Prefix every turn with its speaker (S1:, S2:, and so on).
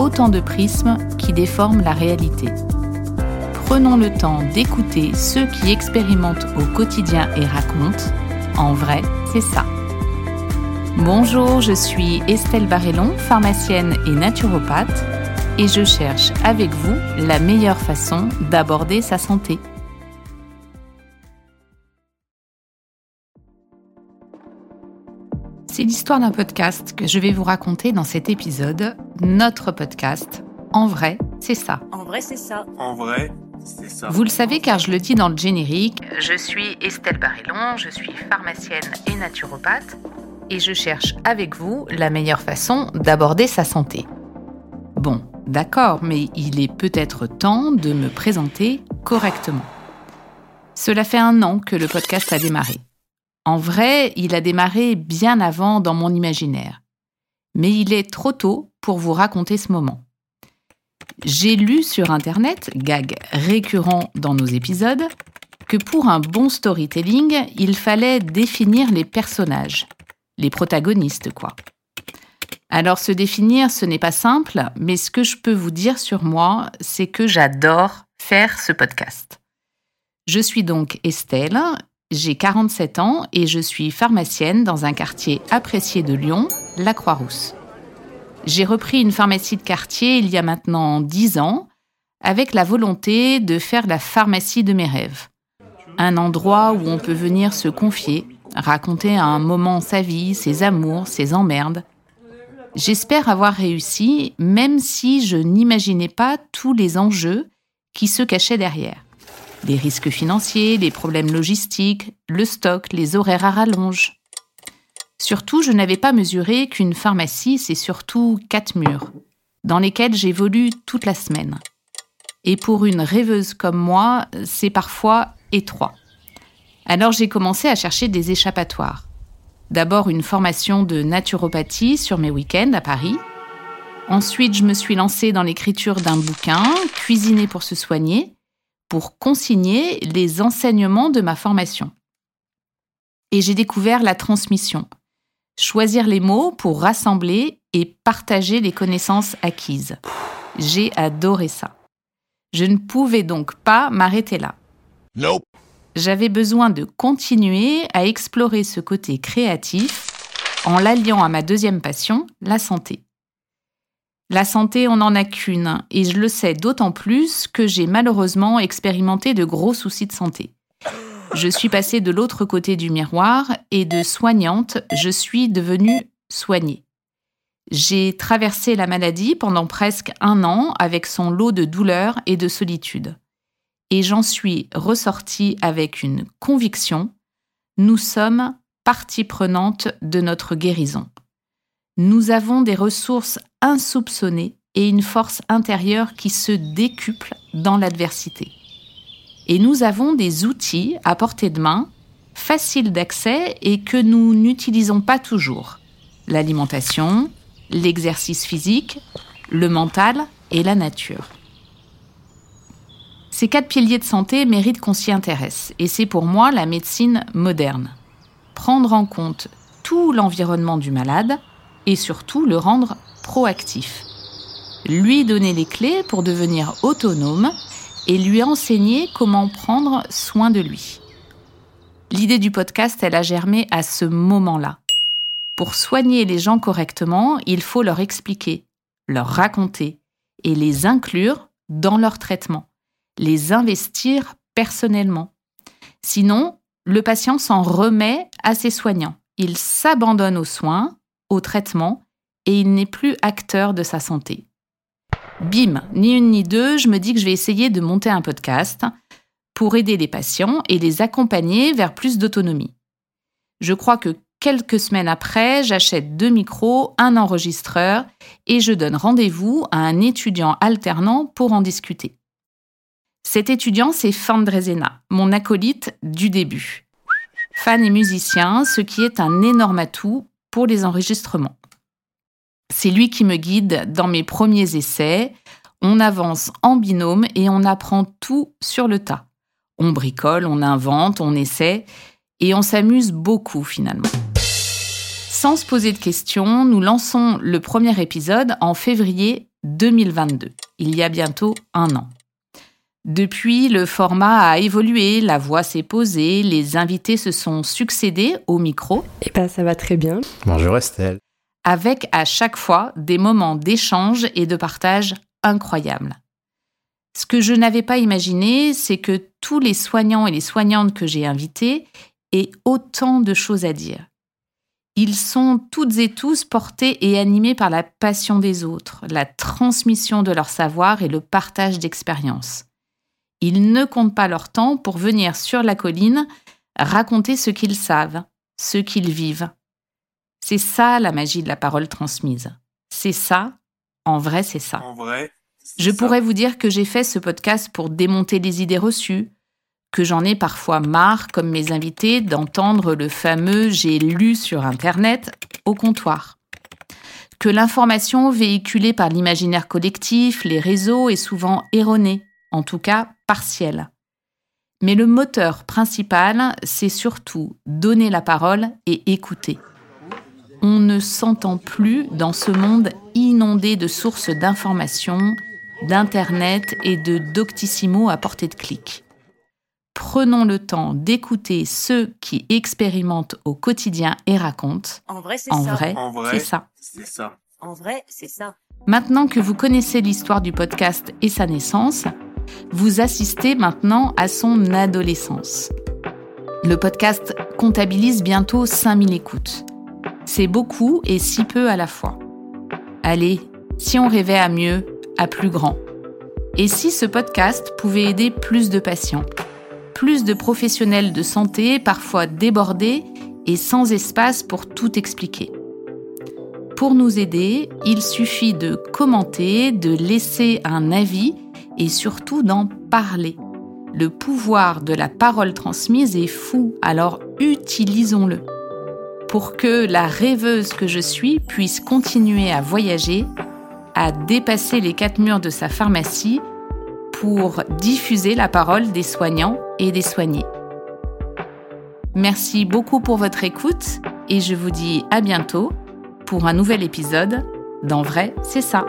S1: autant de prismes qui déforment la réalité. Prenons le temps d'écouter ceux qui expérimentent au quotidien et racontent. En vrai, c'est ça. Bonjour, je suis Estelle Barrellon, pharmacienne et naturopathe, et je cherche avec vous la meilleure façon d'aborder sa santé. C'est l'histoire d'un podcast que je vais vous raconter dans cet épisode, notre podcast. En vrai, c'est ça.
S2: En vrai, c'est ça.
S3: En vrai, c'est ça.
S1: Vous le savez car je le dis dans le générique, je suis Estelle Barrellon, je suis pharmacienne et naturopathe et je cherche avec vous la meilleure façon d'aborder sa santé. Bon, d'accord, mais il est peut-être temps de me présenter correctement. Cela fait un an que le podcast a démarré. En vrai, il a démarré bien avant dans mon imaginaire. Mais il est trop tôt pour vous raconter ce moment. J'ai lu sur Internet, gag récurrent dans nos épisodes, que pour un bon storytelling, il fallait définir les personnages, les protagonistes quoi. Alors se définir, ce n'est pas simple, mais ce que je peux vous dire sur moi, c'est que j'adore faire ce podcast. Je suis donc Estelle, j'ai 47 ans et je suis pharmacienne dans un quartier apprécié de Lyon, la Croix-Rousse. J'ai repris une pharmacie de quartier il y a maintenant 10 ans avec la volonté de faire la pharmacie de mes rêves. Un endroit où on peut venir se confier, raconter à un moment sa vie, ses amours, ses emmerdes. J'espère avoir réussi, même si je n'imaginais pas tous les enjeux qui se cachaient derrière. Les risques financiers, les problèmes logistiques, le stock, les horaires à rallonge. Surtout, je n'avais pas mesuré qu'une pharmacie, c'est surtout quatre murs, dans lesquels j'évolue toute la semaine. Et pour une rêveuse comme moi, c'est parfois étroit. Alors j'ai commencé à chercher des échappatoires. D'abord une formation de naturopathie sur mes week-ends à Paris. Ensuite, je me suis lancée dans l'écriture d'un bouquin, Cuisiner pour se soigner, pour consigner les enseignements de ma formation. Et j'ai découvert la transmission. Choisir les mots pour rassembler et partager les connaissances acquises. J'ai adoré ça. Je ne pouvais donc pas m'arrêter là.
S3: Nope.
S1: J'avais besoin de continuer à explorer ce côté créatif en l'alliant à ma deuxième passion, la santé. La santé, on n'en a qu'une, et je le sais d'autant plus que j'ai malheureusement expérimenté de gros soucis de santé. Je suis passée de l'autre côté du miroir et de soignante, je suis devenue soignée. J'ai traversé la maladie pendant presque un an avec son lot de douleurs et de solitude. Et j'en suis ressortie avec une conviction, nous sommes partie prenante de notre guérison. Nous avons des ressources insoupçonnées et une force intérieure qui se décuple dans l'adversité. Et nous avons des outils à portée de main, faciles d'accès et que nous n'utilisons pas toujours. L'alimentation, l'exercice physique, le mental et la nature. Ces quatre piliers de santé méritent qu'on s'y intéresse, et c'est pour moi la médecine moderne. Prendre en compte tout l'environnement du malade et surtout le rendre proactif. Lui donner les clés pour devenir autonome et lui enseigner comment prendre soin de lui. L'idée du podcast, elle a germé à ce moment-là. Pour soigner les gens correctement, il faut leur expliquer, leur raconter et les inclure dans leur traitement, les investir personnellement. Sinon, le patient s'en remet à ses soignants. Il s'abandonne aux soins, au traitement, et il n'est plus acteur de sa santé. Bim, ni une ni deux, je me dis que je vais essayer de monter un podcast pour aider les patients et les accompagner vers plus d'autonomie. Je crois que quelques semaines après, j'achète deux micros, un enregistreur et je donne rendez-vous à un étudiant alternant pour en discuter. Cet étudiant, c'est Fan Drezena, mon acolyte du début. Fan et musicien, ce qui est un énorme atout pour les enregistrements. C'est lui qui me guide dans mes premiers essais. On avance en binôme et on apprend tout sur le tas. On bricole, on invente, on essaie et on s'amuse beaucoup finalement. Sans se poser de questions, nous lançons le premier épisode en février 2022, il y a bientôt un an. Depuis, le format a évolué, la voix s'est posée, les invités se sont succédés au micro.
S4: Eh ben, ça va très bien.
S5: Bonjour Estelle.
S1: Avec à chaque fois des moments d'échange et de partage incroyables. Ce que je n'avais pas imaginé, c'est que tous les soignants et les soignantes que j'ai invités aient autant de choses à dire. Ils sont toutes et tous portés et animés par la passion des autres, la transmission de leur savoir et le partage d'expériences. Ils ne comptent pas leur temps pour venir sur la colline raconter ce qu'ils savent, ce qu'ils vivent. C'est ça la magie de la parole transmise. C'est ça, en vrai, c'est ça.
S3: En vrai,
S1: Je
S3: ça.
S1: pourrais vous dire que j'ai fait ce podcast pour démonter les idées reçues, que j'en ai parfois marre, comme mes invités, d'entendre le fameux j'ai lu sur Internet au comptoir. Que l'information véhiculée par l'imaginaire collectif, les réseaux, est souvent erronée, en tout cas partielle. Mais le moteur principal, c'est surtout donner la parole et écouter. On ne s'entend plus dans ce monde inondé de sources d'informations, d'Internet et de Doctissimo à portée de clic. Prenons le temps d'écouter ceux qui expérimentent au quotidien et racontent.
S2: En vrai, c'est ça.
S1: vrai,
S3: En vrai,
S1: c'est ça.
S3: c'est ça.
S2: En vrai, c'est ça.
S1: Maintenant que vous connaissez l'histoire du podcast et sa naissance, vous assistez maintenant à son adolescence. Le podcast comptabilise bientôt 5000 écoutes. C'est beaucoup et si peu à la fois. Allez, si on rêvait à mieux, à plus grand. Et si ce podcast pouvait aider plus de patients, plus de professionnels de santé, parfois débordés et sans espace pour tout expliquer. Pour nous aider, il suffit de commenter, de laisser un avis et surtout d'en parler. Le pouvoir de la parole transmise est fou, alors utilisons-le. Pour que la rêveuse que je suis puisse continuer à voyager, à dépasser les quatre murs de sa pharmacie pour diffuser la parole des soignants et des soignés. Merci beaucoup pour votre écoute et je vous dis à bientôt pour un nouvel épisode d'En vrai, c'est ça.